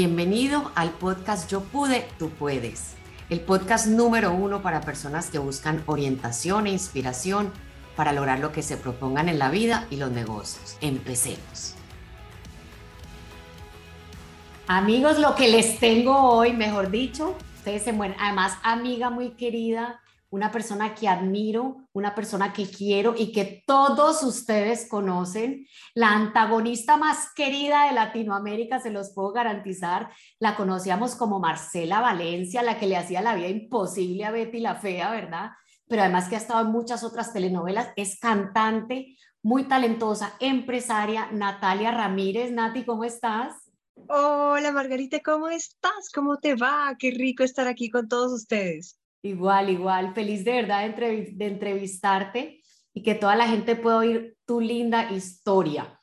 Bienvenido al podcast Yo pude, tú puedes. El podcast número uno para personas que buscan orientación e inspiración para lograr lo que se propongan en la vida y los negocios. Empecemos. Amigos, lo que les tengo hoy, mejor dicho, ustedes se mueren. Además, amiga muy querida, una persona que admiro, una persona que quiero y que todos ustedes conocen, la antagonista más querida de Latinoamérica, se los puedo garantizar, la conocíamos como Marcela Valencia, la que le hacía la vida imposible a Betty la Fea, ¿verdad? Pero además que ha estado en muchas otras telenovelas, es cantante, muy talentosa, empresaria, Natalia Ramírez. Nati, ¿cómo estás? Hola Margarita, ¿cómo estás? ¿Cómo te va? Qué rico estar aquí con todos ustedes. Igual, igual, feliz de verdad de, entrevistarte y que toda la gente pueda oír tu linda historia.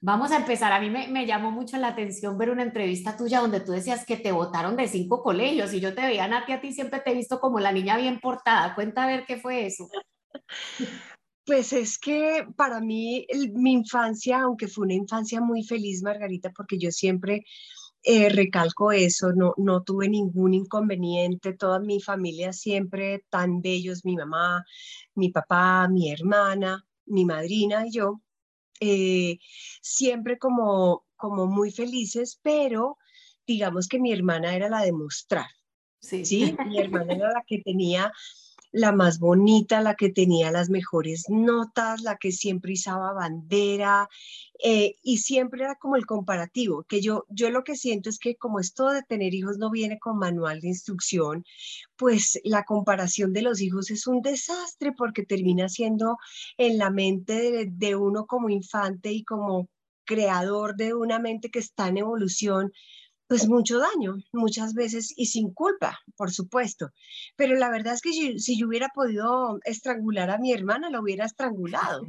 Vamos a empezar. A mí me, llamó mucho la atención ver una entrevista tuya donde tú decías que te votaron de cinco colegios y yo te veía, Nati, a ti siempre te he visto como la niña bien portada. Cuenta a ver qué fue eso. Pues es que para mí mi infancia, aunque fue una infancia muy feliz, Margarita, porque yo siempre eh, recalco eso, no, no tuve ningún inconveniente, toda mi familia siempre tan bellos, mi mamá, mi papá, mi hermana, mi madrina y yo, eh, siempre como, como muy felices, pero digamos que mi hermana era la de mostrar. Sí. ¿sí? Mi hermana era la que tenía la más bonita, la que tenía las mejores notas, la que siempre izaba bandera eh, y siempre era como el comparativo, que yo, yo lo que siento es que como esto de tener hijos no viene con manual de instrucción, pues la comparación de los hijos es un desastre porque termina siendo en la mente de uno como infante y como creador de una mente que está en evolución, pues mucho daño, muchas veces y sin culpa, por supuesto. Pero la verdad es que si, yo hubiera podido estrangular a mi hermana, la hubiera estrangulado.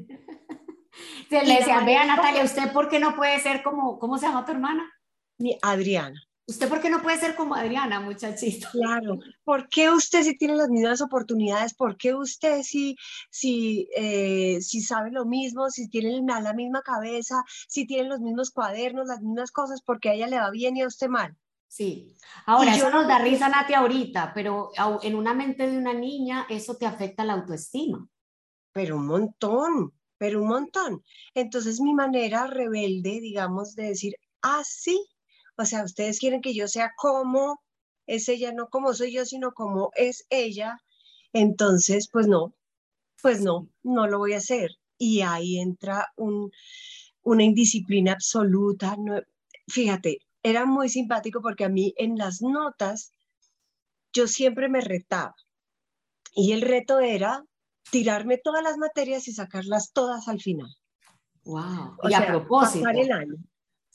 Se le decía, vea Natalia, ¿usted por qué no puede ser como, ¿cómo se llama tu hermana? Mi Adriana. ¿Usted por qué no puede ser como Adriana, muchachito? Claro, ¿por qué usted si tiene las mismas oportunidades? ¿Por qué usted si, si, eh, si sabe lo mismo, si tiene la misma cabeza, si tiene los mismos cuadernos, las mismas cosas, porque a ella le va bien y a usted mal? Sí. Ahora, eso nos da risa, Nati, ahorita, pero en una mente de una niña eso te afecta la autoestima. Pero un montón, pero un montón. Entonces mi manera rebelde, digamos, de decir, ah, sí, o sea, ustedes quieren que yo sea como es ella, no como soy yo, sino como es ella. Entonces, pues no, pues no, no lo voy a hacer. Y ahí entra una indisciplina absoluta. fíjate, era muy simpático porque a mí en las notas yo siempre me retaba. Y el reto era tirarme todas las materias y sacarlas todas al final. Wow. y a propósito. el año.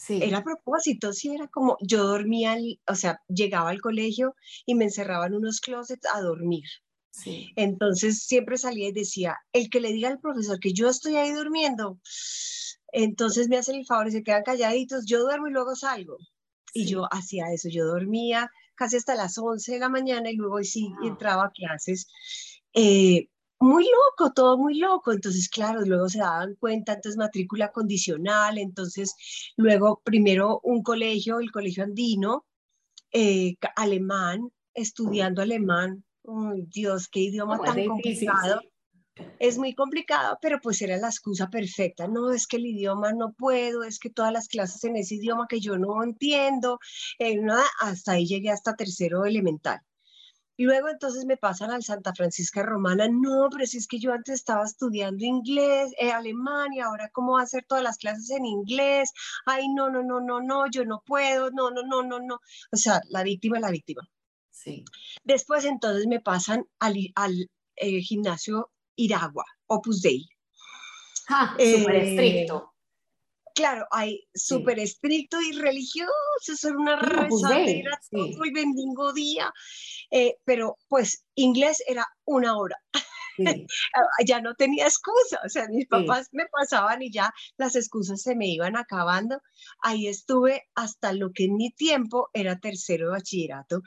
Era a propósito, sí, era como yo dormía, o sea, llegaba al colegio y me encerraba en unos closets a dormir. Sí. Entonces siempre salía y decía, el que le diga al profesor que yo estoy ahí durmiendo, entonces me hacen el favor y se quedan calladitos, yo duermo y luego salgo. Y yo hacía eso, yo dormía casi hasta las 11 de la mañana y luego sí entraba a clases. Eh, muy loco, todo muy loco. Entonces, claro, luego se daban cuenta, entonces matrícula condicional, entonces luego primero un colegio, el colegio andino, eh, alemán, estudiando alemán. Dios, qué idioma tan complicado. Es muy complicado, pero pues era la excusa perfecta. No, es que el idioma no puedo, es que todas las clases en ese idioma que yo no entiendo, eh, nada, hasta ahí llegué hasta tercero elemental. Y luego entonces me pasan al Santa Francisca Romana, no, pero si es que yo antes estaba estudiando inglés, eh, alemán, y ahora cómo va a hacer todas las clases en inglés, ay, no, no, no, no, no, yo no puedo, no, no, no, no, no. O sea, la víctima, la víctima. Sí. Después entonces me pasan al, al eh, gimnasio Iragua, Opus Dei. Ah, súper estricto. Claro, hay súper estricto y religioso, son una rezadera todo el bendigo día, eh, pero pues inglés era una hora. ya no tenía excusa, o sea, mis papás me pasaban y ya las excusas se me iban acabando. Ahí estuve hasta lo que en mi tiempo era tercero de bachillerato,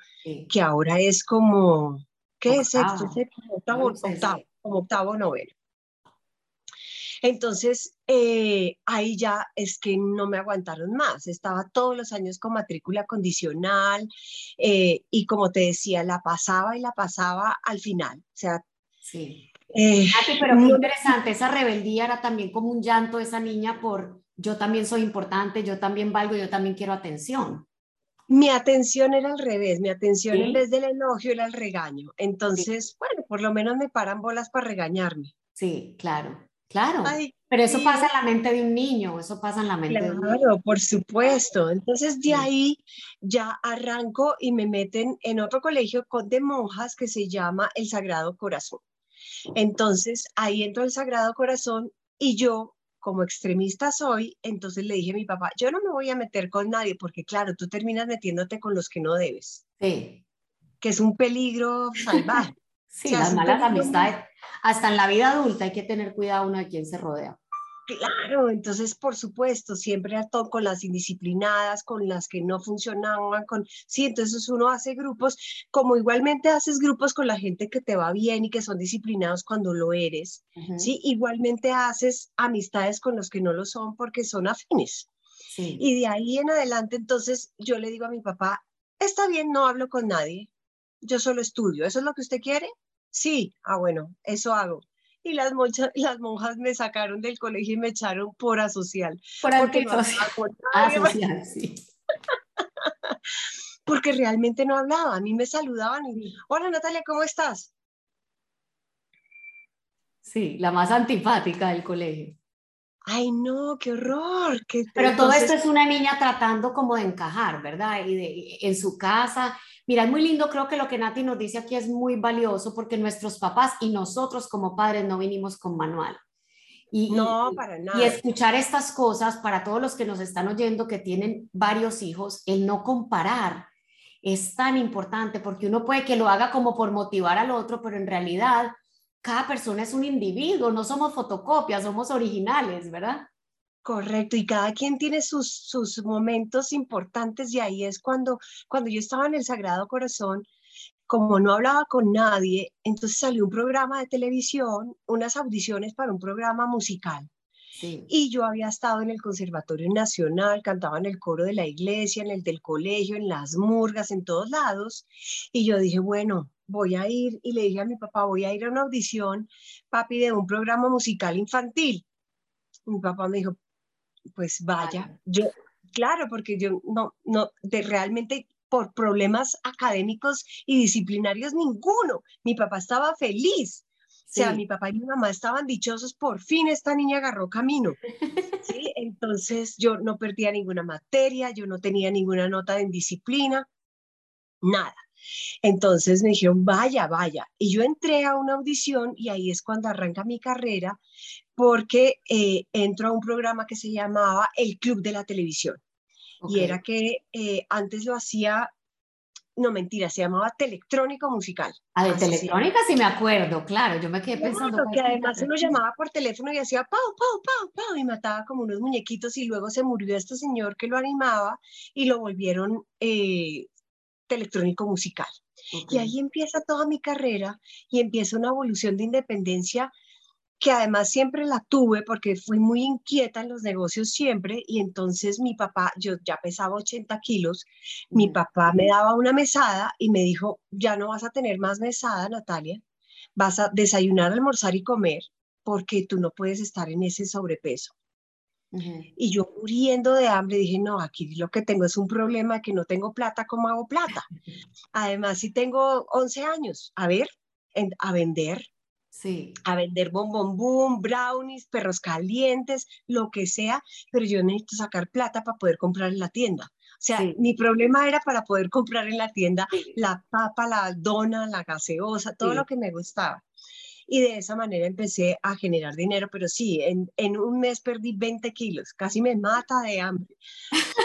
que ahora es como, ¿qué es esto? Octavo, octavo, como octavo noveno. Entonces, eh, ahí ya es que no me aguantaron más. Estaba todos los años con matrícula condicional eh, y como te decía, la pasaba y la pasaba al final. O sea, sí. Eh, pero muy interesante, esa rebeldía era también como un llanto de esa niña por yo también soy importante, yo también valgo, yo también quiero atención. Mi atención era al revés, mi atención en vez del elogio era el regaño. Entonces, bueno, por lo menos me paran bolas para regañarme. Sí, claro. Claro, pero eso pasa en la mente de un niño, eso pasa en la mente de un niño. Claro, por supuesto. Entonces de ahí ya arranco y me meten en otro colegio de monjas que se llama el Sagrado Corazón. Entonces ahí entro el Sagrado Corazón y yo, como extremista soy, entonces le dije a mi papá, yo no me voy a meter con nadie porque claro, tú terminas metiéndote con los que no debes. Sí. Que es un peligro salvaje. Sí, las malas amistades hasta en la vida adulta hay que tener cuidado uno de quién se rodea. Claro, entonces por supuesto, siempre con las indisciplinadas, con las que no funcionaban, con sí, entonces uno hace grupos, como igualmente haces grupos con la gente que te va bien y que son disciplinados cuando lo eres, sí, igualmente haces amistades con los que no lo son porque son afines. Y de ahí en adelante, entonces yo le digo a mi papá, está bien, no hablo con nadie, yo solo estudio, ¿eso es lo que usted quiere? Sí, ah, bueno, eso hago. Y las, las monjas me sacaron del colegio y me echaron por asocial. Por asocial, sí. porque realmente no hablaba. A mí me saludaban y, hola Natalia, ¿cómo estás? Sí, la más antipática del colegio. Ay, no, qué horror. Pero todo esto es una niña tratando como de encajar, ¿verdad? Y de, en su casa Mira, es muy lindo, creo que lo que Nati nos dice aquí es muy valioso porque nuestros papás y nosotros como padres no vinimos con manual. Y, no, para nada. Y escuchar estas cosas para todos los que nos están oyendo que tienen varios hijos, el no comparar es tan importante porque uno puede que lo haga como por motivar al otro, pero en realidad cada persona es un individuo, no somos fotocopias, somos originales, ¿verdad? Correcto, y cada quien tiene sus, sus momentos importantes y ahí es cuando, cuando yo estaba en el Sagrado Corazón, como no hablaba con nadie, entonces salió un programa de televisión, unas audiciones para un programa musical. Y yo había estado en el Conservatorio Nacional, cantaba en el coro de la iglesia, en el del colegio, en las murgas, en todos lados. Y yo dije, bueno, voy a ir. Y le dije a mi papá, voy a ir a una audición, papi, de un programa musical infantil. Mi papá me dijo, pues vaya, yo, claro, porque yo no, no, de realmente por problemas académicos y disciplinarios ninguno. Mi papá estaba feliz. O sea, mi papá y mi mamá estaban dichosos, por fin esta niña agarró camino. ¿sí? Entonces yo no perdía ninguna materia, yo no tenía ninguna nota de indisciplina, nada. Entonces me dijeron, vaya, vaya. Y yo entré a una audición y ahí es cuando arranca mi carrera, porque eh, entro a un programa que se llamaba El Club de la Televisión. Y era que eh, antes lo hacía, no mentira, se llamaba Telectrónico Musical. Ah, de Telectrónica sí me acuerdo, claro, yo me quedé pensando. que además se lo llamaba por teléfono y hacía pau, pau, pau, pau, y mataba como unos muñequitos y luego se murió este señor que lo animaba y lo volvieron eh, Telectrónico Musical. Y ahí empieza toda mi carrera y empieza una evolución de independencia que además siempre la tuve porque fui muy inquieta en los negocios siempre y entonces mi papá, yo ya pesaba 80 kilos, mi papá me daba una mesada y me dijo, ya no vas a tener más mesada, Natalia, vas a desayunar, almorzar y comer porque tú no puedes estar en ese sobrepeso. Y yo muriendo de hambre dije, no, aquí lo que tengo es un problema que no tengo plata, ¿cómo hago plata? Además, si tengo 11 años, a ver, a vender, Sí. A vender bombón boom, brownies, perros calientes, lo que sea, pero yo necesito sacar plata para poder comprar en la tienda. O sea, mi problema era para poder comprar en la tienda la papa, la dona, la gaseosa, todo lo que me gustaba. Y de esa manera empecé a generar dinero, pero sí, en, en un mes perdí 20 kilos, casi me mata de hambre.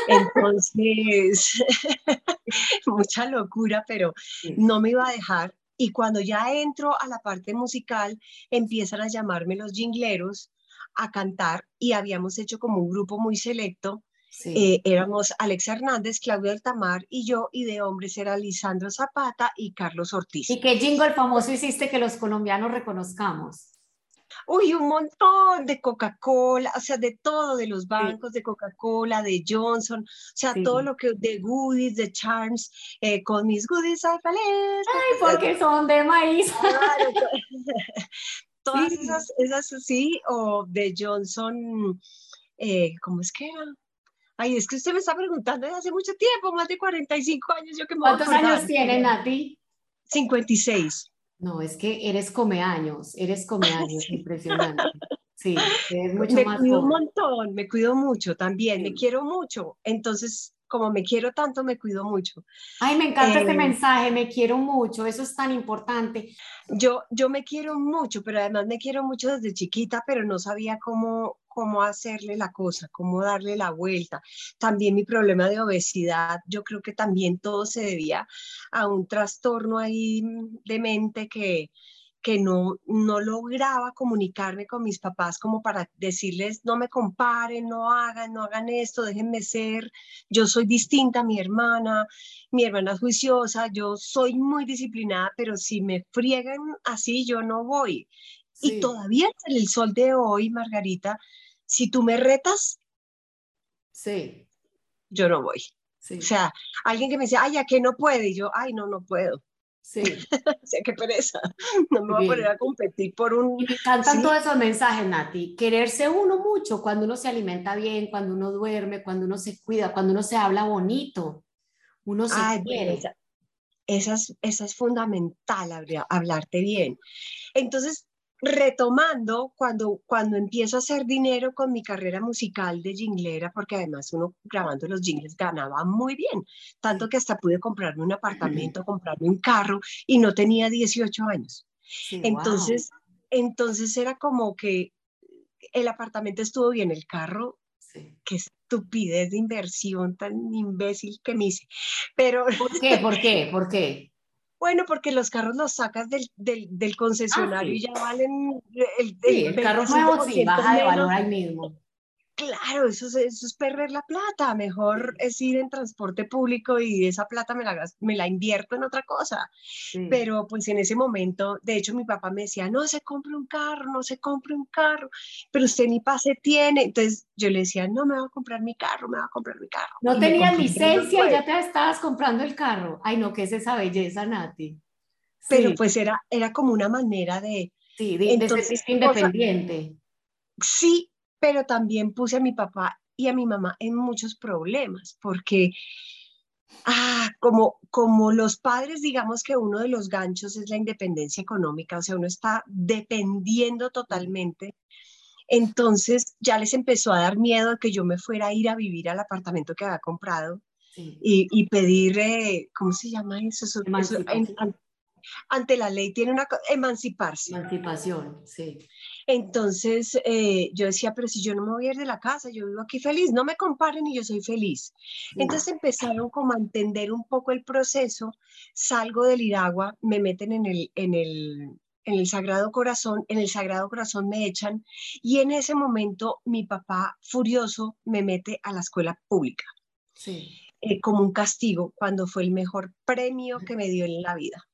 Entonces, mucha locura, pero no me iba a dejar y cuando ya entro a la parte musical, empiezan a llamarme los jingleros a cantar y habíamos hecho como un grupo muy selecto. Eh, éramos Alex Hernández, Claudio Altamar y yo, y de hombres era Lisandro Zapata y Carlos Ortiz. ¿Y qué jingle famoso hiciste que los colombianos reconozcamos? uy, un montón de Coca-Cola, o sea, de todo, de los bancos, de Coca-Cola, de Johnson, o sea, todo lo que, de goodies, de charms, eh, con mis goodies feliz. Ay, porque son de maíz. Todas esas, esas sí, o de Johnson, eh, ¿cómo es que era? Ay, es que usted me está preguntando desde hace mucho tiempo, más de 45 años. Yo que me ¿Cuántos años tiene Nati? 56. No, es que eres come años, eres come años, impresionante. Sí, es mucho me más. Me cuido un montón, me cuido mucho también, me quiero mucho. Entonces, como me quiero tanto, me cuido mucho. Ay, me encanta este eh, mensaje, me quiero mucho, eso es tan importante. Yo, yo me quiero mucho, pero además me quiero mucho desde chiquita, pero no sabía cómo, cómo hacerle la cosa, cómo darle la vuelta. También mi problema de obesidad, yo creo que también todo se debía a un trastorno ahí de mente que, que no, no lograba comunicarme con mis papás como para decirles, no me comparen, no hagan, no hagan esto, déjenme ser, yo soy distinta a mi hermana, mi hermana es juiciosa, yo soy muy disciplinada, pero si me friegan así, yo no voy. Y todavía en el sol de hoy, Margarita, si tú me retas, sí. yo no voy. O sea, alguien que me dice, ay, ya que no puede, y yo, ay, no, no puedo. Sí. o sea, qué pereza. No me voy a poner a competir por un... me encantan todos esos mensajes, Nati. Quererse uno mucho cuando uno se alimenta bien, cuando uno duerme, cuando uno se cuida, cuando uno se habla bonito. Uno se quiere. Esa, esa, es, fundamental, hablarte bien. Entonces, retomando cuando, cuando empiezo a hacer dinero con mi carrera musical de jinglera, porque además uno grabando los jingles ganaba muy bien, tanto que hasta pude comprarme un apartamento, comprarme un carro y no tenía 18 años. entonces, entonces era como que el apartamento estuvo bien, el carro, qué estupidez de inversión tan imbécil que me hice. Pero... ¿Por qué? ¿Por qué? ¿Por qué? Bueno, porque los carros los sacas del, del, del concesionario ah, y ya valen el, sí, el carro nuevo sí baja de valor ahí mismo. Claro, eso es, eso es perder la plata. Mejor es ir en transporte público y esa plata me la, me la invierto en otra cosa. Pero pues en ese momento, de hecho mi papá me decía, no se compre un carro, no se compre un carro, pero usted ni pase tiene. Entonces yo le decía, no me va a comprar mi carro, me va a comprar mi carro. No tenías licencia y ya te estabas comprando el carro. Ay, no, ¿qué es esa belleza, Nati? Pero pues era, era como una manera de... Sí, de, Entonces, ser independiente. sí, pero también puse a mi papá y a mi mamá en muchos problemas, porque ah, como, como los padres, digamos que uno de los ganchos es la independencia económica, o sea, uno está dependiendo totalmente. Entonces ya les empezó a dar miedo que yo me fuera a ir a vivir al apartamento que había comprado y, y, pedir, eh, ¿cómo se llama eso? ante la ley tiene una emanciparse. Emancipación, sí. Entonces eh, yo decía, pero si yo no me voy a ir de la casa, yo vivo aquí feliz, no me comparen y yo soy feliz. Entonces empezaron como a entender un poco el proceso, salgo del Iragua, me meten en el, en el, en el Sagrado Corazón, en el Sagrado Corazón me echan y en ese momento mi papá furioso me mete a la escuela pública. Sí. Eh, como un castigo cuando fue el mejor premio que me dio en la vida.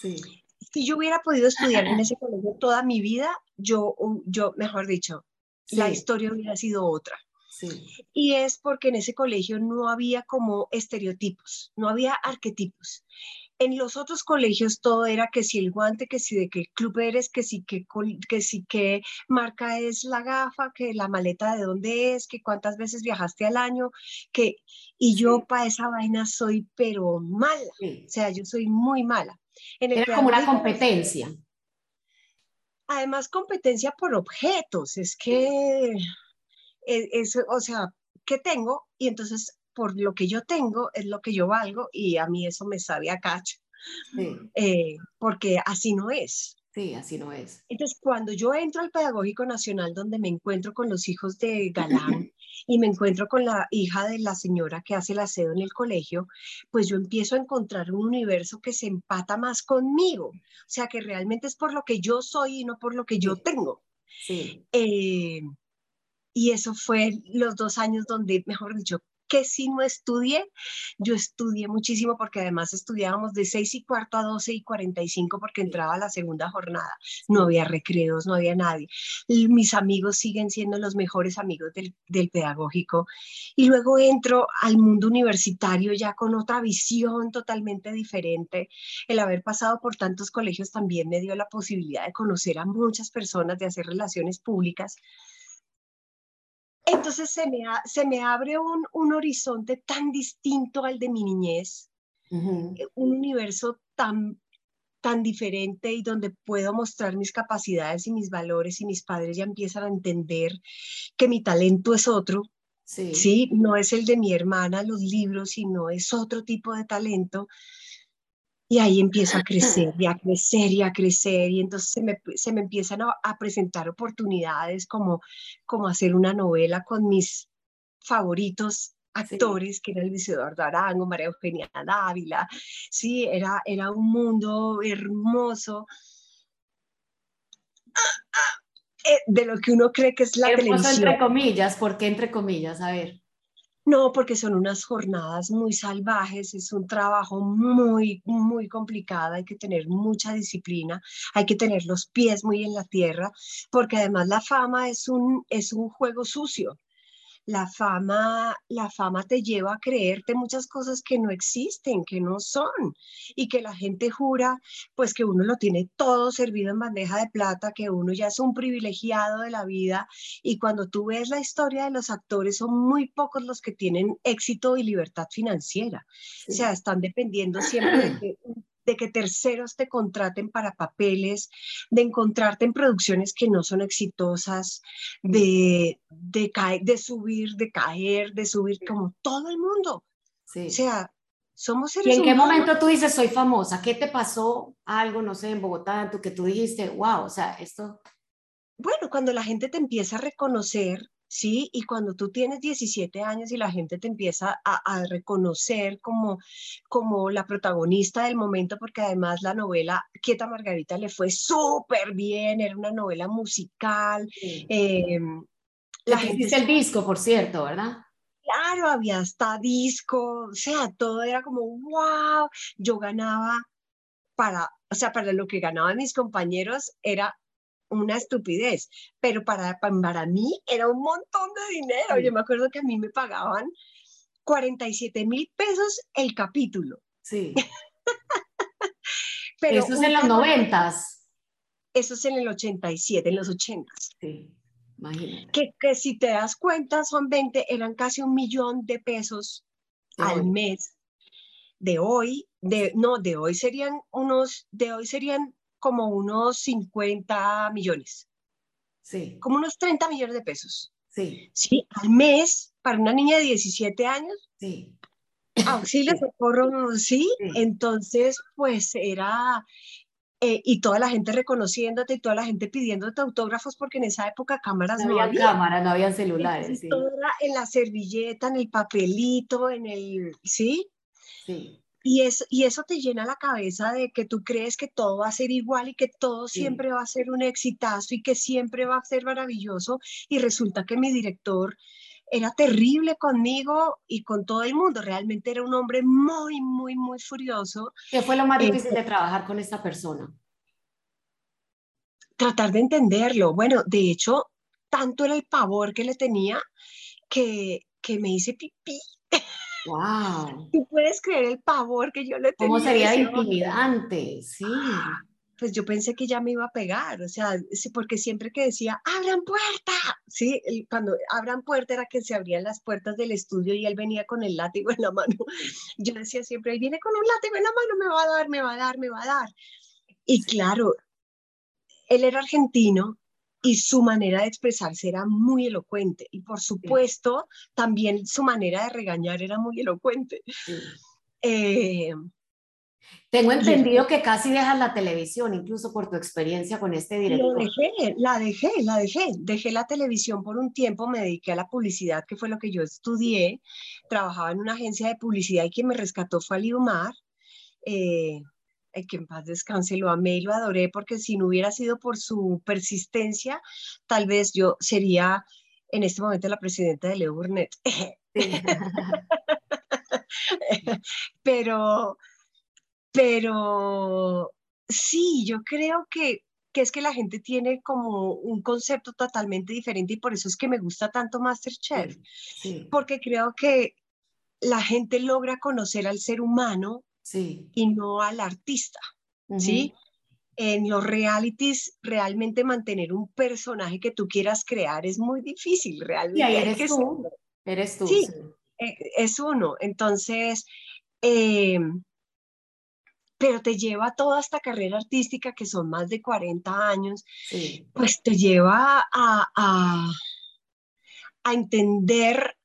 Sí. Si yo hubiera podido estudiar en ese colegio toda mi vida, yo, yo mejor dicho, la historia hubiera sido otra. Sí. Y es porque en ese colegio no había como estereotipos, no había arquetipos. En los otros colegios todo era que si el guante, que si de qué club eres, que si qué, que si qué marca es la gafa, que la maleta de dónde es, que cuántas veces viajaste al año, que y yo para esa vaina soy pero mala, o sea, yo soy muy mala. Era como una competencia. Además, competencia por objetos, es que, e, es, o sea, ¿qué tengo? Y entonces, por lo que yo tengo, es lo que yo valgo y a mí eso me sabe a cacho, eh, porque así no es. Sí, así no es. Entonces, cuando yo entro al Pedagógico Nacional, donde me encuentro con los hijos de Galán y me encuentro con la hija de la señora que hace el aseo en el colegio, pues yo empiezo a encontrar un universo que se empata más conmigo. O sea, que realmente es por lo que yo soy y no por lo que yo tengo. Sí. Eh, y eso fue los dos años donde, mejor dicho, que si no estudié, yo estudié muchísimo porque además estudiábamos de 6 y cuarto a 12 y 45 porque entraba la segunda jornada. No había recreos, no había nadie. Y mis amigos siguen siendo los mejores amigos del, del pedagógico. Y luego entro al mundo universitario ya con otra visión totalmente diferente. El haber pasado por tantos colegios también me dio la posibilidad de conocer a muchas personas, de hacer relaciones públicas. Entonces se me, se me abre un, un, horizonte tan distinto al de mi niñez, eh, un universo tan, tan diferente y donde puedo mostrar mis capacidades y mis valores y mis padres ya empiezan a entender que mi talento es otro. Sí. sí, no es el de mi hermana, los libros, sino es otro tipo de talento y ahí empiezo a crecer y a crecer y a crecer y entonces se me, se me empiezan a, presentar oportunidades como, como hacer una novela con mis favoritos actores, que era Luis Eduardo Arango, María Eugenia Dávila, sí, era, era un mundo hermoso eh, de lo que uno cree que es la hermoso televisión. entre comillas, ¿por qué entre comillas? A ver. No, porque son unas jornadas muy salvajes, es un trabajo muy, muy complicado, hay que tener mucha disciplina, hay que tener los pies muy en la tierra, porque además la fama es un, es un juego sucio la fama, la fama te lleva a creerte muchas cosas que no existen, que no son, y que la gente jura, pues que uno lo tiene todo servido en bandeja de plata, que uno ya es un privilegiado de la vida, y cuando tú ves la historia de los actores, son muy pocos los que tienen éxito y libertad financiera. O sea, están dependiendo siempre de que de que terceros te contraten para papeles, de encontrarte en producciones que no son exitosas, de, de, de subir, de caer, de subir como todo el mundo. O sea, somos seres ¿Y en qué momento tú dices, soy famosa? ¿Qué te pasó algo, no sé, en Bogotá, tú que tú dijiste, wow, o sea, esto... Bueno, cuando la gente te empieza a reconocer ¿sí? Y cuando tú tienes 17 años y la gente te empieza a, reconocer como, como la protagonista del momento, porque además la novela Quieta Margarita le fue súper bien, era una novela musical. Eh, la gente... el disco, por cierto, ¿verdad? Claro, había hasta disco, o sea, todo era como, wow, yo ganaba para, o sea, para lo que ganaban mis compañeros era una estupidez, pero para, para mí era un montón de dinero. Yo me acuerdo que a mí me pagaban 47 mil pesos el capítulo. Sí. pero eso es en los noventas. Eso es en el 87, en los 80. Sí, imagínate. Que, que si te das cuenta son 20, eran casi un millón de pesos al mes. De hoy, de, no, de hoy serían unos, de hoy serían como unos 50 millones. Sí. Como unos 30 millones de pesos. Sí. Sí, al mes para una niña de 17 años. Sí. Auxilio, socorro, ¿sí? sí. Entonces, pues era, eh, y toda la gente reconociéndote y toda la gente pidiéndote autógrafos porque en esa época cámaras no, no había. cámaras, no había celulares. Sí. en la servilleta, en el papelito, en el, ¿sí? Sí. Y, y eso te llena la cabeza de que tú crees que todo va a ser igual y que todo siempre va a ser un exitazo y que siempre va a ser maravilloso. Y resulta que mi director era terrible conmigo y con todo el mundo. Realmente era un hombre muy, muy, muy furioso. ¿Qué fue lo más difícil de trabajar con esta persona? Tratar de entenderlo. Bueno, de hecho, tanto era el pavor que le tenía que, que me hice pipí. Wow. Tú puedes creer el pavor que yo le tenía. ¿Cómo sería intimidante? Sí. Pues yo pensé que ya me iba a pegar, o sea, porque siempre que decía, abran puerta, sí, cuando abran puerta era que se abrían las puertas del estudio y él venía con el látigo en la mano. Yo decía siempre, él viene con un látigo en la mano, me va a dar, me va a dar, me va a dar. Y claro, él era argentino y su manera de expresarse era muy elocuente y por supuesto también su manera de regañar era muy elocuente. Eh, Tengo entendido que casi dejas la televisión, incluso por tu experiencia con este director. dejé, la dejé, la dejé. Dejé la televisión por un tiempo, me dediqué a la publicidad, que fue lo que yo estudié. Trabajaba en una agencia de publicidad y quien me rescató fue Aliomar. Eh, que en paz descanse, lo amé y lo adoré, porque si no hubiera sido por su persistencia, tal vez yo sería en este momento la presidenta de Leo Burnett. pero, pero sí, yo creo que, que es que la gente tiene como un concepto totalmente diferente y por eso es que me gusta tanto Masterchef, porque creo que la gente logra conocer al ser humano y no al artista, ¿sí? En los realities, realmente mantener un personaje que tú quieras crear es muy difícil, realmente. Y eres tú, eres tú. Sí, e, es uno. Entonces, em, pero te lleva toda esta carrera artística que son más de 40 años, pues te lleva a, a, a entender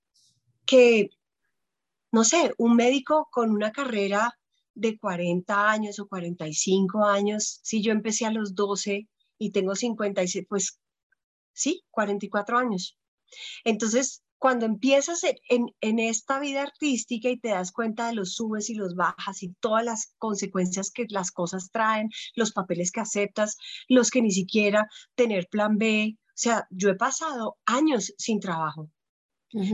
que, no sé, un médico con una carrera de 40 años o 45 años, si yo empecé a los 12 y tengo 56, pues sí, 44 años. Entonces, cuando empiezas en, en, esta vida artística y te das cuenta de los subes y los bajas y todas las consecuencias que las cosas traen, los papeles que aceptas, los que ni siquiera tener plan B, o sea, yo he pasado años sin trabajo.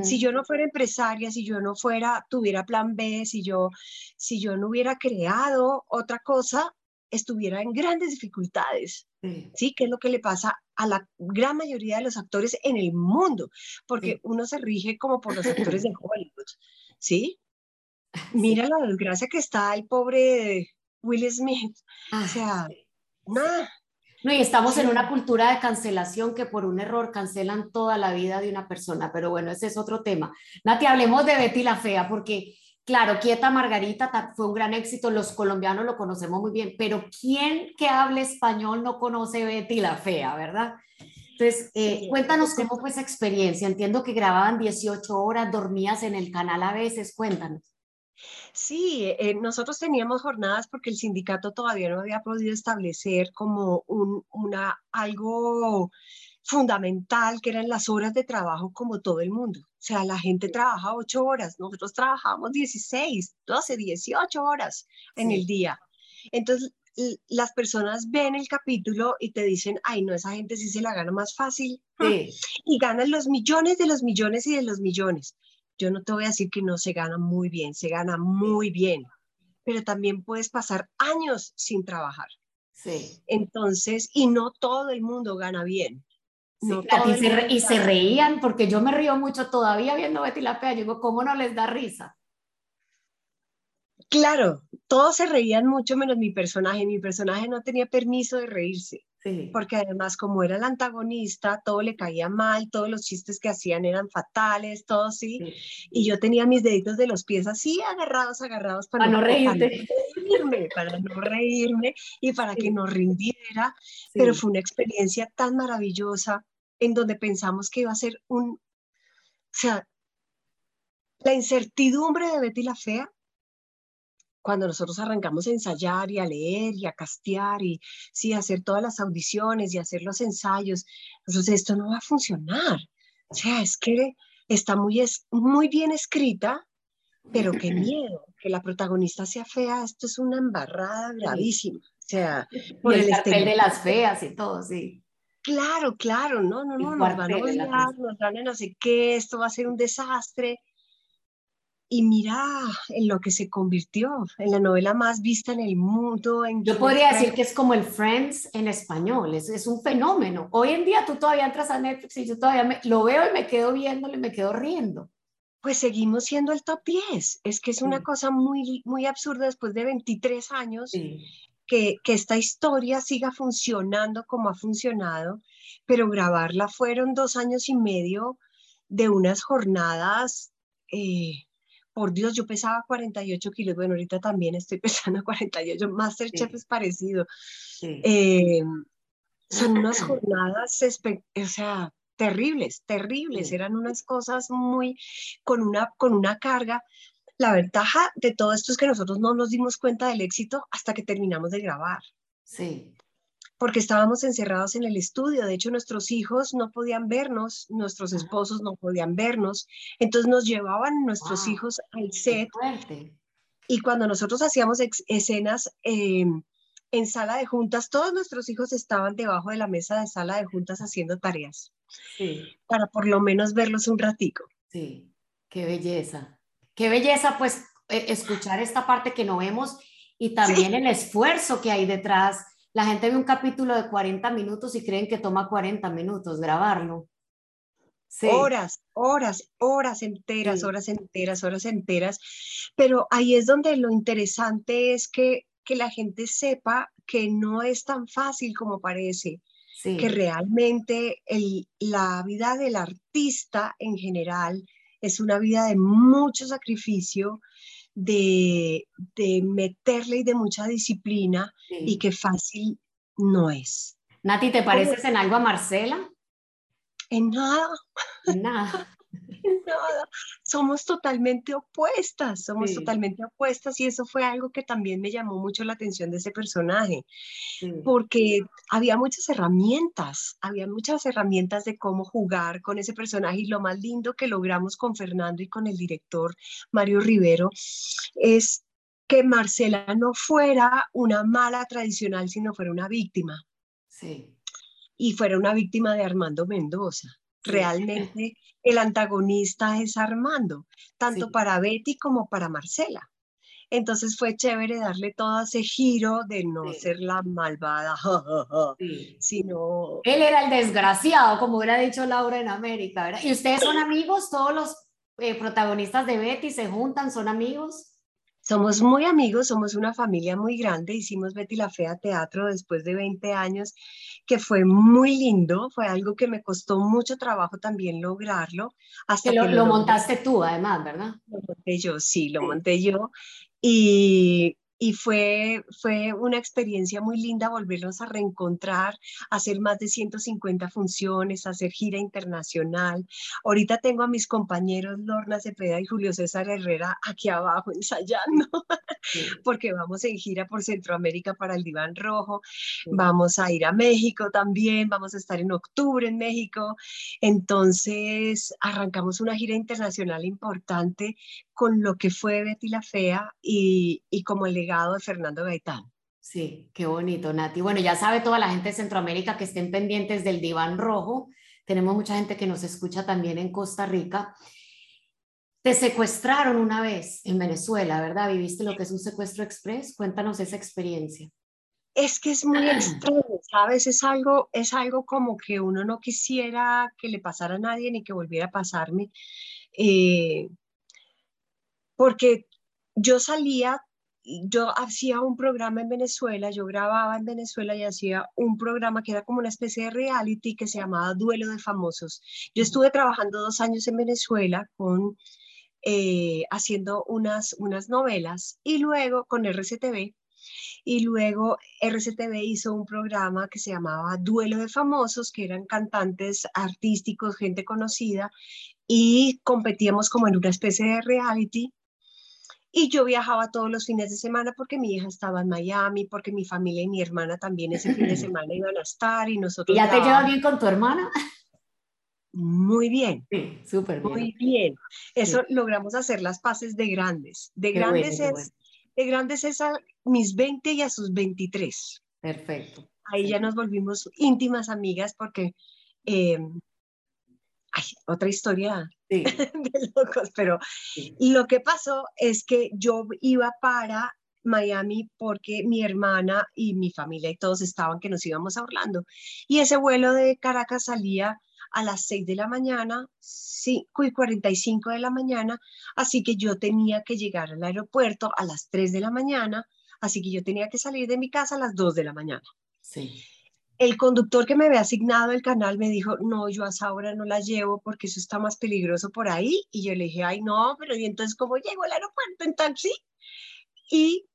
Si yo no fuera empresaria, si yo no fuera, tuviera plan B, si yo, si yo no hubiera creado otra cosa, estuviera en grandes dificultades. Sí. ¿Qué es lo que le pasa a la gran mayoría de los actores en el mundo? Porque uno se rige como por los actores de Hollywood. ¿Sí? Mira la desgracia que está el pobre Will Smith. o sea, nada. No, y estamos en una cultura de cancelación que por un error cancelan toda la vida de una persona, pero bueno, ese es otro tema. Nati, hablemos de Betty la Fea, porque claro, Quieta Margarita fue un gran éxito, los colombianos lo conocemos muy bien, pero ¿quién que hable español no conoce Betty la Fea, verdad? Entonces, eh, cuéntanos cómo fue esa experiencia. Entiendo que grababan 18 horas, dormías en el canal a veces, cuéntanos. Sí, eh, nosotros teníamos jornadas porque el sindicato todavía no había podido establecer como un, una, algo fundamental que eran las horas de trabajo como todo el mundo. O sea, la gente trabaja ocho horas, nosotros trabajamos 16, 12, 18 horas en el día. Entonces, las personas ven el capítulo y te dicen, ay, no, esa gente sí se la gana más fácil. Y ganan los millones de los millones y de los millones yo no te voy a decir que no se gana muy bien, se gana muy bien, pero también puedes pasar años sin trabajar. Sí. Entonces, y no todo el mundo gana bien. No y, se reían, porque yo me río mucho todavía viendo Betty la Fea. Yo digo, ¿cómo no les da risa? Claro, todos se reían mucho menos mi personaje. Mi personaje no tenía permiso de reírse. Porque además, como era el antagonista, todo le caía mal, todos los chistes que hacían eran fatales, todo sí. Y yo tenía mis deditos de los pies así agarrados, agarrados para, no, reírme, para no reírme y para que nos rindiera. Pero fue una experiencia tan maravillosa en donde pensamos que iba a ser un. O sea, la incertidumbre de Betty la Fea cuando nosotros arrancamos a ensayar y a leer y a castear y sí, hacer todas las audiciones y hacer los ensayos, entonces esto no va a funcionar. O sea, es que está muy, es, muy bien escrita, pero qué miedo, que la protagonista sea fea, esto es una embarrada gravísima. O sea, por el, el de las feas y todo, sí. Claro, claro, no, no, no, nos van a odiar, nos van a no sé qué, esto va a ser un desastre y mira en lo que se convirtió, en la novela más vista en el mundo. En Yo podría decir que es como el Friends en español, es, es, un fenómeno. Hoy en día tú todavía entras a Netflix y yo todavía me, lo veo y me quedo viéndolo y me quedo riendo. Pues seguimos siendo el top 10. Es que es una cosa muy, muy absurda después de 23 años que, que esta historia siga funcionando como ha funcionado, pero grabarla fueron dos años y medio de unas jornadas eh, por Dios, yo pesaba 48 kilos, bueno, ahorita también estoy pesando 48, Masterchef es parecido. Eh, son unas jornadas, o sea, terribles, terribles, eran unas cosas muy, con una, con una carga. La ventaja de todo esto es que nosotros no nos dimos cuenta del éxito hasta que terminamos de grabar. Sí porque estábamos encerrados en el estudio. De hecho, nuestros hijos no podían vernos, nuestros esposos no podían vernos. Entonces nos llevaban nuestros hijos al set. Y cuando nosotros hacíamos escenas em, en sala de juntas, todos nuestros hijos estaban debajo de la mesa de sala de juntas haciendo tareas. Sí. Para por lo menos verlos un ratico. Sí. Qué belleza. Qué belleza, pues, e, escuchar esta parte que no vemos y también el esfuerzo que hay detrás. La gente ve un capítulo de 40 minutos y creen que toma 40 minutos grabarlo. Horas, horas, horas enteras, horas enteras, horas enteras. Pero ahí es donde lo interesante es que, que la gente sepa que no es tan fácil como parece. que realmente el, la vida del artista en general es una vida de mucho sacrificio, de, de meterle y de mucha disciplina y que fácil no es. Nati, ¿te pareces en algo a Marcela? En nada. En nada. Nada. Somos totalmente opuestas, somos totalmente opuestas y eso fue algo que también me llamó mucho la atención de ese personaje, porque había muchas herramientas, había muchas herramientas de cómo jugar con ese personaje y lo más lindo que logramos con Fernando y con el director Mario Rivero es que Marcela no fuera una mala tradicional, sino fuera una víctima. Sí y fuera una víctima de Armando Mendoza. Realmente el antagonista es Armando, tanto para Betty como para Marcela. Entonces fue chévere darle todo ese giro de no ser la malvada, sino... Él era el desgraciado, como hubiera dicho Laura en América, ¿Y ustedes son amigos? ¿Todos los eh, protagonistas de Betty se juntan, son amigos? Somos muy amigos, somos una familia muy grande. Hicimos Betty la Fea Teatro después de 20 años, que fue muy lindo. Fue algo que me costó mucho trabajo también lograrlo. Hasta que lo, montaste tú, además, ¿verdad? Lo monté yo, sí, lo monté yo. Y, y fue, fue una experiencia muy linda volvernos a reencontrar, hacer más de 150 funciones, hacer gira internacional. Ahorita tengo a mis compañeros Lorna Cepeda y Julio César Herrera aquí abajo ensayando, porque vamos en gira por Centroamérica para el Diván Rojo, vamos a ir a México también, vamos a estar en octubre en México. Entonces, arrancamos una gira internacional importante con lo que fue Betty la Fea y, y como el legado de Fernando Gaitán. Sí, qué bonito, Nati. Bueno, ya sabe toda la gente de Centroamérica que estén pendientes del diván rojo. Tenemos mucha gente que nos escucha también en Costa Rica. Te secuestraron una vez en Venezuela, ¿verdad? ¿Viviste lo que es un secuestro express? Cuéntanos esa experiencia. Es que es muy extraño, ¿sabes? Es algo, es algo como que uno no quisiera que le pasara a nadie ni que volviera a pasarme. Eh, porque yo salía, yo hacía un programa en Venezuela, yo grababa en Venezuela y hacía un programa que era como una especie de reality que se llamaba Duelo de Famosos. Yo estuve trabajando dos años en Venezuela con, eh, haciendo unas, unas novelas y luego con RCTV. Y luego RCTV hizo un programa que se llamaba Duelo de Famosos, que eran cantantes artísticos, gente conocida, y competíamos como en una especie de reality y yo viajaba todos los fines de semana porque mi hija estaba en Miami, porque mi familia y mi hermana también ese fin de semana iban a estar y nosotros... ¿Ya te llevas bien con tu hermana? Muy bien. Sí, súper bien. Muy bien. Eso logramos hacer las paces de grandes. De grandes es, de grandes es a mis 20 y a sus 23. Perfecto. Ahí ya nos volvimos íntimas amigas porque eh, otra historia de locos, pero lo que pasó es que yo iba para Miami porque mi hermana y mi familia y todos estaban que nos íbamos a Orlando. Y ese vuelo de Caracas salía a las 6 de la mañana, 5 y 45 de la mañana, así que yo tenía que llegar al aeropuerto a las 3 de la mañana, así que yo tenía que salir de mi casa a las 2 de la mañana. Sí el conductor que me había asignado el canal me dijo, no, yo a esa hora no la llevo porque eso está más peligroso por ahí. Y yo le dije, ay, no, pero ¿y entonces cómo llego al aeropuerto en taxi? Y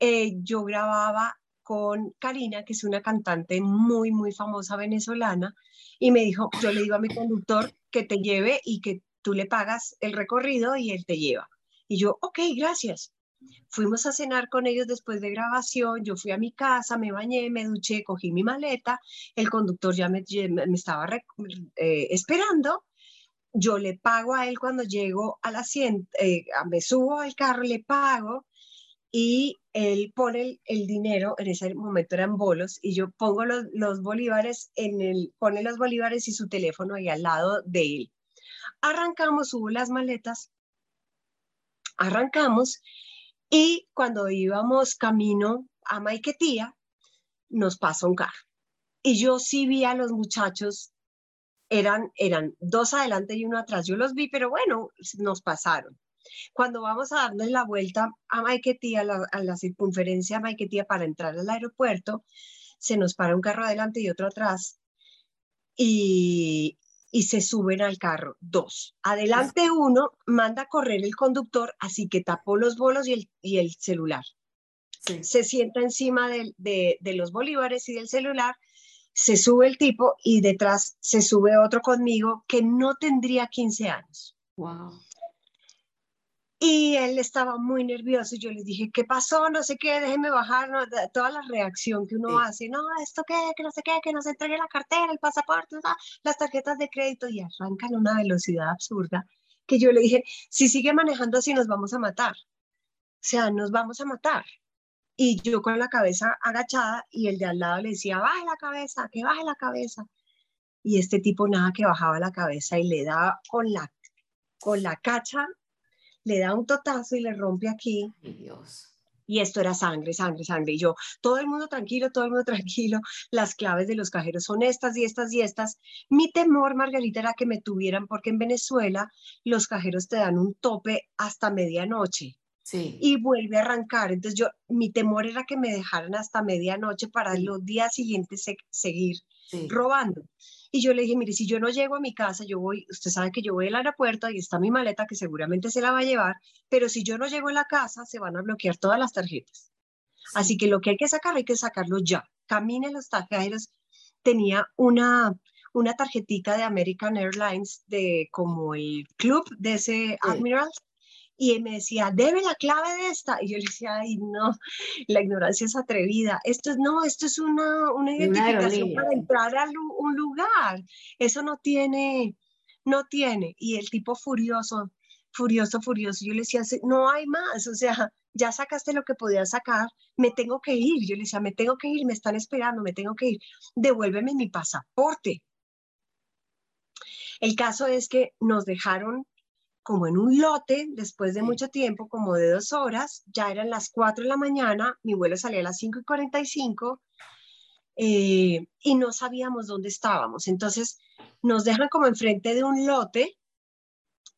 eh, yo grababa con Karina, que es una cantante muy, muy famosa venezolana, y me dijo, yo le digo a mi conductor que te lleve y que tú le pagas el recorrido y él te lleva. Y yo, ok, gracias. Fuimos a cenar con ellos después de grabación, yo fui a mi casa, me bañé, me duché, cogí mi maleta, el conductor ya me, me estaba eh, esperando, yo le pago a él cuando llego al asiento, eh, me subo al carro, le pago y él pone el, dinero, en ese momento eran bolos, y yo pongo los, los bolívares en el, pone los bolívares y su teléfono ahí al lado de él. Arrancamos, subo las maletas arrancamos y cuando íbamos camino a Maiquetía, nos pasa un carro. Y yo sí vi a los muchachos, eran, eran dos adelante y uno atrás. Yo los vi, pero bueno, nos pasaron. Cuando vamos a darnos la vuelta a Maiquetía, a la, a la circunferencia de Maiquetía para entrar al aeropuerto, se nos para un carro adelante y otro atrás. Y, y se suben al carro. Dos. Adelante uno manda a correr el conductor, así que tapó los bolos y el, y el celular. Se sienta encima de, de, de, los bolívares y del celular, se sube el tipo y detrás se sube otro conmigo que no tendría 15 años. Wow. Y él estaba muy nervioso yo le dije, ¿qué pasó? No sé qué, déjeme bajar, toda la reacción que uno hace, no, esto qué, que no sé qué, que nos entregue la cartera, el pasaporte, las tarjetas de crédito y arrancan a una velocidad absurda que yo le dije, si sigue manejando así nos vamos a matar, o sea, nos vamos a matar. Y yo con la cabeza agachada y el de al lado le decía, baje la cabeza, que baje la cabeza. Y este tipo nada que bajaba la cabeza y le daba con la, con la cacha le da un totazo y le rompe aquí. Dios. Y esto era sangre, sangre, sangre. Y yo, todo el mundo tranquilo, todo el mundo tranquilo. Las claves de los cajeros son estas y estas y estas. Mi temor, Margarita, era que me tuvieran porque en Venezuela los cajeros te dan un tope hasta medianoche. Sí. Y vuelve a arrancar. Entonces yo, mi temor era que me dejaran hasta medianoche para los días siguientes seguir robando. Y yo le dije, mire, si yo no llego a mi casa, yo voy, usted sabe que yo voy al aeropuerto y está mi maleta que seguramente se la va a llevar, pero si yo no llego a la casa, se van a bloquear todas las tarjetas. Así que lo que hay que sacar, hay que sacarlo ya. Camine los tajeros. Tenía una, una tarjetita de American Airlines de como el club de ese Admiral y él me decía, debe la clave de esta. Y yo le decía, ay, no, la ignorancia es atrevida. Esto es, no, esto es una, una identificación para entrar a un lugar. Eso no tiene, no tiene. Y el tipo furioso, furioso, furioso. Yo le decía, no hay más, o sea, ya sacaste lo que podías sacar, me tengo que ir. Yo le decía, me tengo que ir, me están esperando, me tengo que ir. Devuélveme mi pasaporte. El caso es que nos dejaron como en un lote, después de mucho tiempo, como de dos horas, ya eran las 4 de la mañana, mi vuelo salía a las 5 y 45 eh, y no sabíamos dónde estábamos. Entonces nos dejan como enfrente de un lote.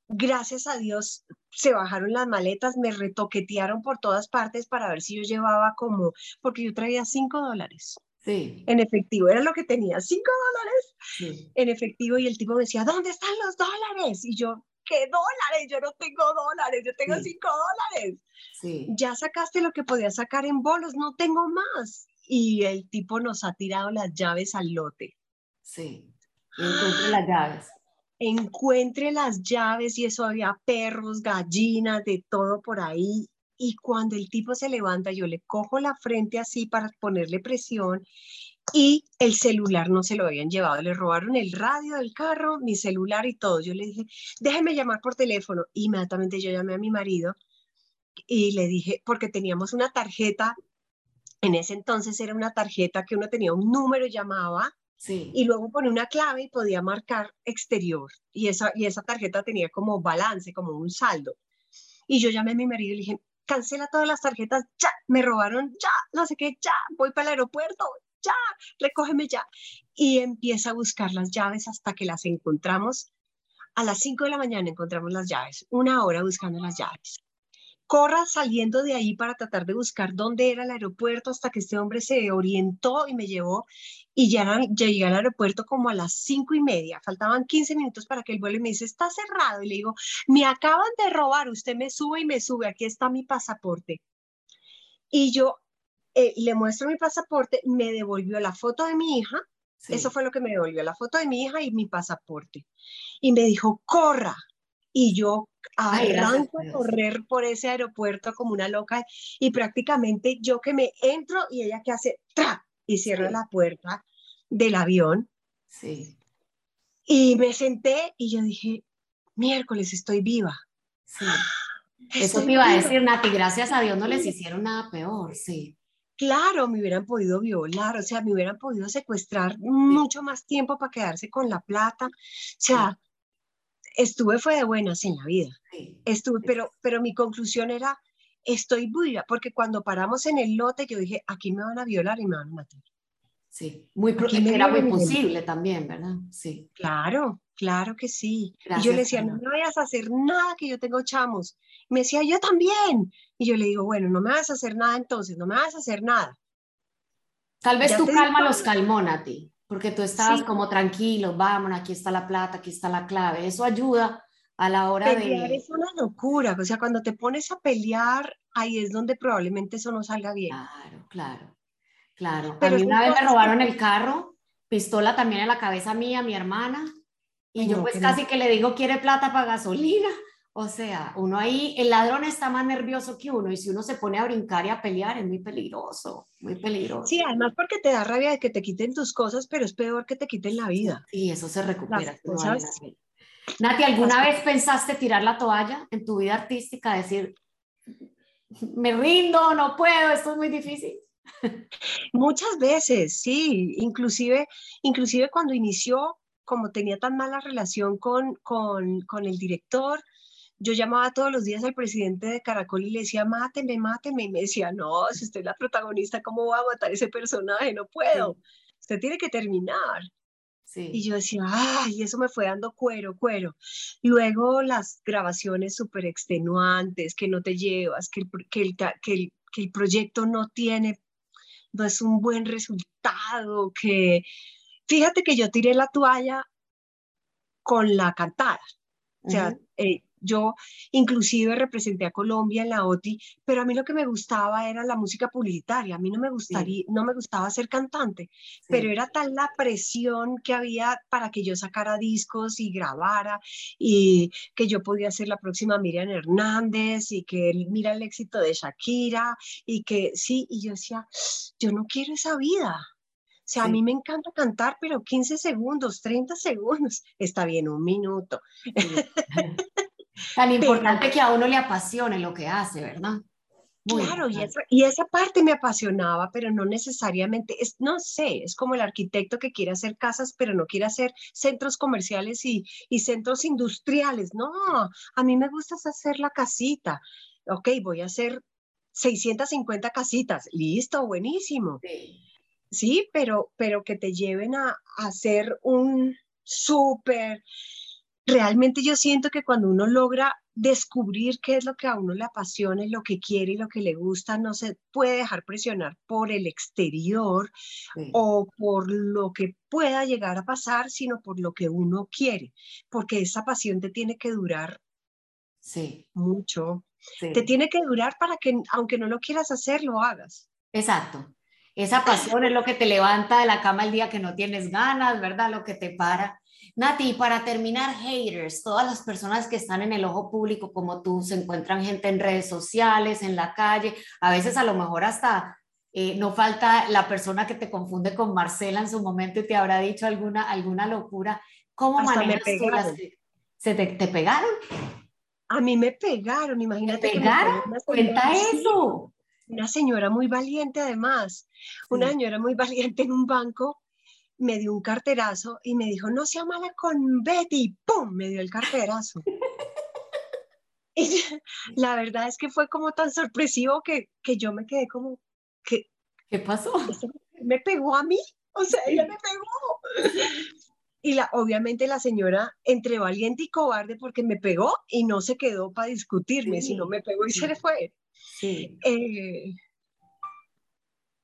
Gracias a Dios se bajaron las maletas, me retoquetearon por todas partes para ver si yo llevaba como, porque yo traía 5 dólares. Sí. En efectivo, era lo que tenía, 5 dólares sí. en efectivo. Y el tipo me decía, ¿dónde están los dólares? Y yo, ¿qué dólares? Yo no tengo dólares, yo tengo cinco dólares. Sí. Ya sacaste lo que podías sacar en bolos, no tengo más. Y el tipo nos ha tirado las llaves al lote. Sí, encuentre las llaves. Encuentre las llaves y eso había perros, gallinas, de todo por ahí. Y cuando el tipo se levanta, yo le cojo la frente así para ponerle presión y el celular no se lo habían llevado, le robaron el radio del carro, mi celular y todo. Yo le dije, déjeme llamar por teléfono. Inmediatamente yo llamé a mi marido y le dije, porque teníamos una tarjeta, en ese entonces era una tarjeta que uno tenía un número, llamaba sí. y luego ponía una clave y podía marcar exterior. Y esa, y esa tarjeta tenía como balance, como un saldo. Y yo llamé a mi marido y le dije, cancela todas las tarjetas, ya, me robaron, ya, no sé qué, ya, voy para el aeropuerto, ya, recógeme ya. Y empieza a buscar las llaves hasta que las encontramos. A las 5 de la mañana encontramos las llaves, una hora buscando las llaves. Corra saliendo de ahí para tratar de buscar dónde era el aeropuerto hasta que este hombre se orientó y me llevó y ya, llegué al aeropuerto como a las cinco y media. Faltaban 15 minutos para que el vuelo y me dice, está cerrado. Y le digo, me acaban de robar, usted me sube y me sube, aquí está mi pasaporte. Y yo eh, le muestro mi pasaporte, me devolvió la foto de mi hija, sí. eso fue lo que me devolvió, la foto de mi hija y mi pasaporte. Y me dijo, corra. Y yo arranco a correr por ese aeropuerto como una loca y prácticamente yo que me entro y ella que hace, ¡tra! y cierra sí. la puerta del avión. Sí. Y me senté y yo dije, miércoles estoy viva. Sí. Eso te iba a decir, Nati, gracias a Dios no les hicieron nada peor, sí. Claro, me hubieran podido violar, o sea, me hubieran podido secuestrar mucho más tiempo para quedarse con la plata. O sea, estuve fue de buenas en la vida. Estuve, pero, pero mi conclusión era, estoy buena, porque cuando paramos en el lote, yo dije, aquí me van a violar y me van a matar. Sí, muy, era muy posible también, ¿verdad? Sí. Claro, claro que sí. y yo le decía, no me vayas a hacer nada que yo tengo chamos. me decía, yo también. Y yo le digo, bueno, no me vas a hacer nada entonces, no me vas a hacer nada. Tal vez tu calma los calmó, Nati, porque tú estabas como tranquilo, vamos, aquí está la plata, aquí está la clave. Eso ayuda a la hora de... es una locura, o sea, cuando te pones a pelear, ahí es donde probablemente eso no salga bien. Claro, claro. Claro, a mí una vez me robaron el carro, pistola también en la cabeza mía, mi hermana, y yo pues casi que le digo, ¿quiere plata para gasolina? O sea, uno ahí, el ladrón está más nervioso que uno y si uno se pone a brincar y a pelear es muy peligroso, muy peligroso. Sí, además porque te da rabia de que te quiten tus cosas, pero es peor que te quiten la vida. Y eso se recupera. Nati, ¿alguna vez pensaste tirar la toalla en tu vida artística? Decir, me rindo, no puedo, esto es muy difícil. Muchas veces, sí, inclusive, inclusive cuando inició, como tenía tan mala relación con, con, con el director, yo llamaba todos los días al presidente de Caracol y le decía, máteme, máteme. Y me decía, no, si usted es la protagonista, ¿cómo va a matar ese personaje? No puedo. Usted tiene que terminar. Sí. Y yo decía, ay, eso me fue dando cuero, cuero. Luego las grabaciones súper extenuantes, que no te llevas, que que, el, que, el, que el proyecto no tiene no es un buen resultado, que fíjate que yo tiré la toalla con la cantada. O sea, yo inclusive representé a Colombia en la OTI, pero a mí lo que me gustaba era la música publicitaria. A mí no me, gustaría, no me gustaba ser cantante, pero era tal la presión que había para que yo sacara discos y grabara y que yo podía ser la próxima Miriam Hernández y que mira el éxito de Shakira y que sí, y yo decía, yo no quiero esa vida. O sea, a mí me encanta cantar, pero 15 segundos, 30 segundos, está bien, un minuto. Tan importante que a uno le apasione lo que hace, ¿verdad? claro, y esa, y esa, parte me apasionaba, pero no necesariamente, es, no sé, es como el arquitecto que quiere hacer casas, pero no quiere hacer centros comerciales y, y centros industriales. No, a mí me gusta hacer la casita. Ok, voy a hacer 650 casitas. Listo, buenísimo. Sí, pero, pero que te lleven a, a hacer un súper realmente yo siento que cuando uno logra descubrir qué es lo que a uno le apasiona y lo que quiere y lo que le gusta, no se puede dejar presionar por el exterior o por lo que pueda llegar a pasar, sino por lo que uno quiere, porque esa pasión te tiene que durar sí. mucho. Te tiene que durar para que, aunque no lo quieras hacer, lo hagas. Exacto. Esa pasión es lo que te levanta de la cama el día que no tienes ganas, ¿verdad? Lo que te para. Nati, para terminar, haters, todas las personas que están en el ojo público como tú, se encuentran gente en redes sociales, en la calle, a veces a lo mejor hasta eh, no falta la persona que te confunde con Marcela en su momento y te habrá dicho alguna, alguna locura. ¿Cómo manejas tú las... ¿Se te, te, pegaron? A mí me pegaron, imagínate. ¿Te pegaron? Cuenta eso. Una señora muy valiente además, una señora muy valiente en un banco me dio un carterazo y me dijo, no sea mala con Betty, ¡pum! Me dio el carterazo. y la verdad es que fue como tan sorpresivo que, que yo me quedé como, ¿qué, ¿qué pasó? Me pegó a mí, o sea, ella me pegó. Y la, obviamente la señora entre valiente y cobarde porque me pegó y no se quedó para discutirme, sino me pegó y se le fue. Sí. Eh,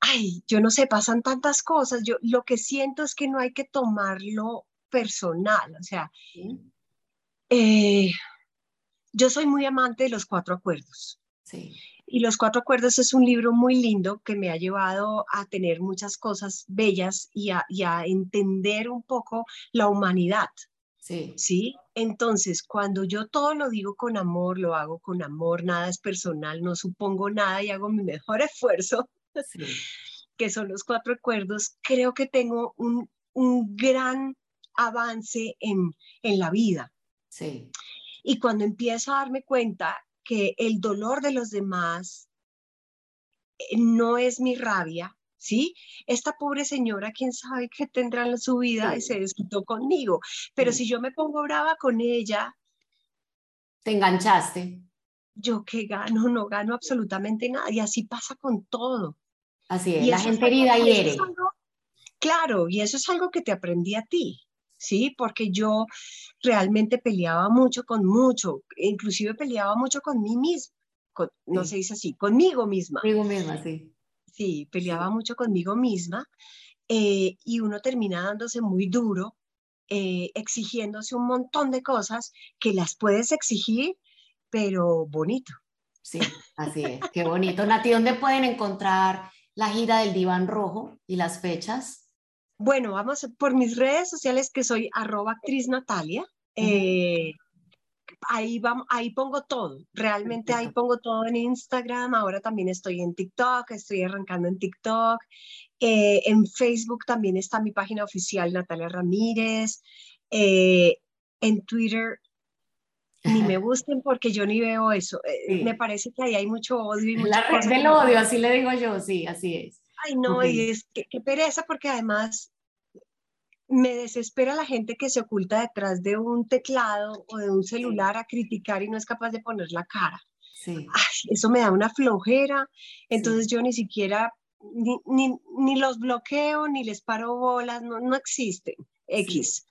ay, yo no sé, pasan tantas cosas. Yo lo que siento es que no hay que tomarlo personal, o sea, eh, yo soy muy amante de los cuatro acuerdos. Sí. Y Los Cuatro Acuerdos es un libro muy lindo que me ha llevado a tener muchas cosas bellas y a, y a entender un poco la humanidad. Sí. sí. Entonces, cuando yo todo lo digo con amor, lo hago con amor, nada es personal, no supongo nada y hago mi mejor esfuerzo que son los cuatro acuerdos, creo que tengo un, gran avance en, la vida. Sí. Y cuando empiezo a darme cuenta que el dolor de los demás eh, no es mi rabia, ¿sí? Esta pobre señora, quién sabe qué tendrá en su vida y se desquitó conmigo, pero si yo me pongo brava con ella, Te enganchaste. Yo que gano, no gano absolutamente nada. Y así pasa con todo. Así es, la gente herida hiere. claro, y eso es algo que te aprendí a ti. ¿sí? Porque yo realmente peleaba mucho con mucho, inclusive peleaba mucho con mí misma, no se dice así, conmigo misma. Conmigo misma, sí. Sí, peleaba mucho conmigo misma eh, y uno termina dándose muy duro, eh, exigiéndose un montón de cosas que las puedes exigir, pero bonito. Sí, así es, qué bonito. Nati, ¿dónde pueden encontrar la gira del diván rojo y las fechas? Bueno, vamos por mis redes sociales que soy arroba actriz Natalia. Eh, ahí, vamos, ahí pongo todo, realmente ahí pongo todo en Instagram, ahora también estoy en TikTok, estoy arrancando en TikTok, eh, en Facebook también está mi página oficial Natalia Ramírez, eh, en Twitter ni me gusten porque yo ni veo eso, me parece que ahí hay mucho odio y La red del odio, así le digo yo, sí, así es. Ay, no, y es que, pereza porque además me desespera la gente que se oculta detrás de un teclado o de un celular a criticar y no es capaz de poner la cara. Sí. Ay, eso me da una flojera, entonces yo ni siquiera, ni, ni, los bloqueo, ni les paro bolas, no, no existen. X.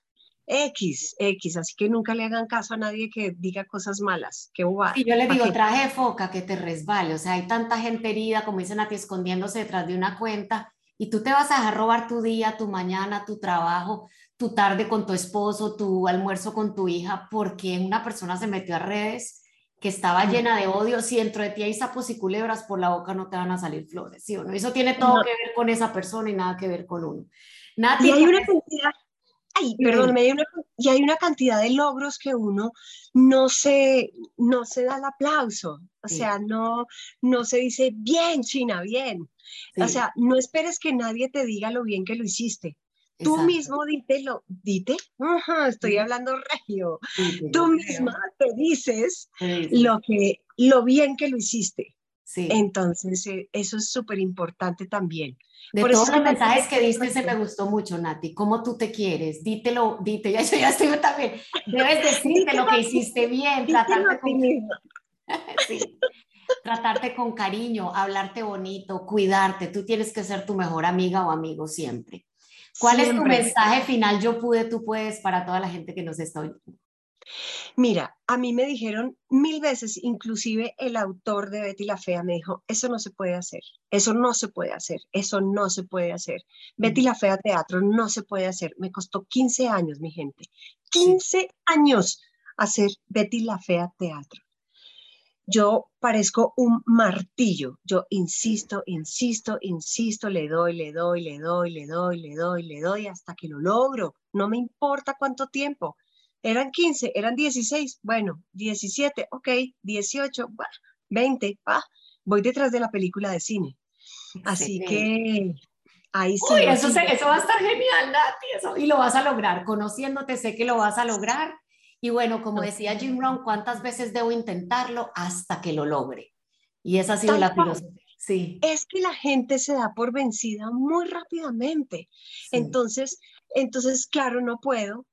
X, X, así que nunca le hagan caso a nadie que diga cosas malas, que Y yo le digo, traje foca que te resbale, o sea, hay tanta gente herida, como dicen a ti, escondiéndose detrás de una cuenta, y tú te vas a dejar robar tu día, tu mañana, tu trabajo, tu tarde con tu esposo, tu almuerzo con tu hija, porque una persona se metió a redes que estaba llena de odio, si dentro de ti hay sapos y culebras, por la boca no te van a salir flores, ¿sí o no? Eso tiene todo que ver con esa persona y nada que ver con uno. Nati, y hay una cantidad Perdón, una, y hay una cantidad de logros que uno no se, no se da el aplauso, o sea, no, no se dice, bien, China, bien. O sea, no esperes que nadie te diga lo bien que lo hiciste. Tú mismo dítelo, dite, estoy hablando regio. Tú misma te dices lo, que, lo bien que lo hiciste. Entonces, eh, eso es súper importante también. De todos los mensajes que diste, se me gustó mucho, Nati. ¿Cómo tú te quieres? Dítelo, dite, ya, ya estoy también. Debes decirte lo que hiciste bien, tratarte con... sí. tratarte con cariño, hablarte bonito, cuidarte. Tú tienes que ser tu mejor amiga o amigo siempre. ¿Cuál es tu mensaje final? Yo pude, tú puedes para toda la gente que nos está oyendo. Mira, a mí me dijeron mil veces, inclusive el autor de Betty la Fea me dijo, eso no se puede hacer, eso no se puede hacer, eso no se puede hacer. Betty la Fea teatro no se puede hacer. Me costó 15 años, mi gente, 15 años hacer Betty la Fea teatro. Yo parezco un martillo, yo insisto, insisto, insisto, le doy, le doy, le doy, le doy, le doy, le doy hasta que lo logro. No me importa cuánto tiempo eran 15, eran 16, bueno, 17, ok, 18, 20, ah, voy detrás de la película de cine. Así que ahí sí. Uy, eso, eso, va a estar genial, Nati, eso, y lo vas a lograr, conociéndote sé que lo vas a lograr. Y bueno, como decía Jim Brown, ¿cuántas veces debo intentarlo hasta que lo logre? Y esa ha sido la filosofía. Sí. Es que la gente se da por vencida muy rápidamente. Entonces, entonces, claro, no puedo,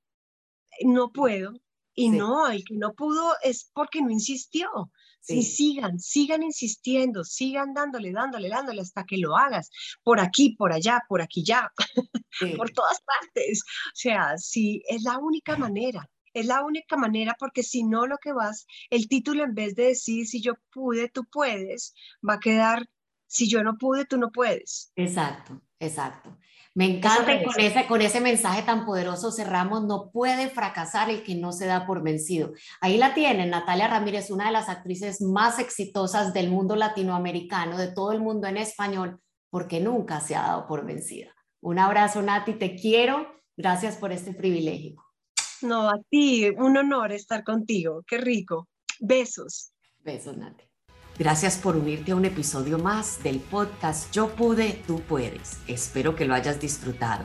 no puedo. Y no, el que no pudo es porque no insistió. Sí. sigan, sigan insistiendo, sigan dándole, dándole, dándole hasta que lo hagas. Por aquí, por allá, por aquí ya, por todas partes. O sea, sí, es la única manera. Es la única manera porque si no lo que vas, el título en vez de decir si yo pude, tú puedes, va a quedar si yo no pude, tú no puedes. Exacto, exacto. Me encanta y con ese, con ese mensaje tan poderoso cerramos, no puede fracasar el que no se da por vencido. Ahí la tienen, Natalia Ramírez, una de las actrices más exitosas del mundo latinoamericano, de todo el mundo en español, porque nunca se ha dado por vencida. Un abrazo, Nati, te quiero. Gracias por este privilegio. No, a ti, un honor estar contigo. Qué rico. Besos. Besos, Nati. Gracias por unirte a un episodio más del podcast Yo pude, tú puedes. Espero que lo hayas disfrutado.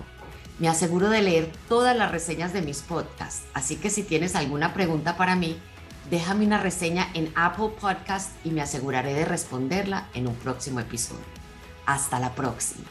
Me aseguro de leer todas las reseñas de mis podcasts, así que si tienes alguna pregunta para mí, déjame una reseña en Apple Podcast y me aseguraré de responderla en un próximo episodio. Hasta la próxima.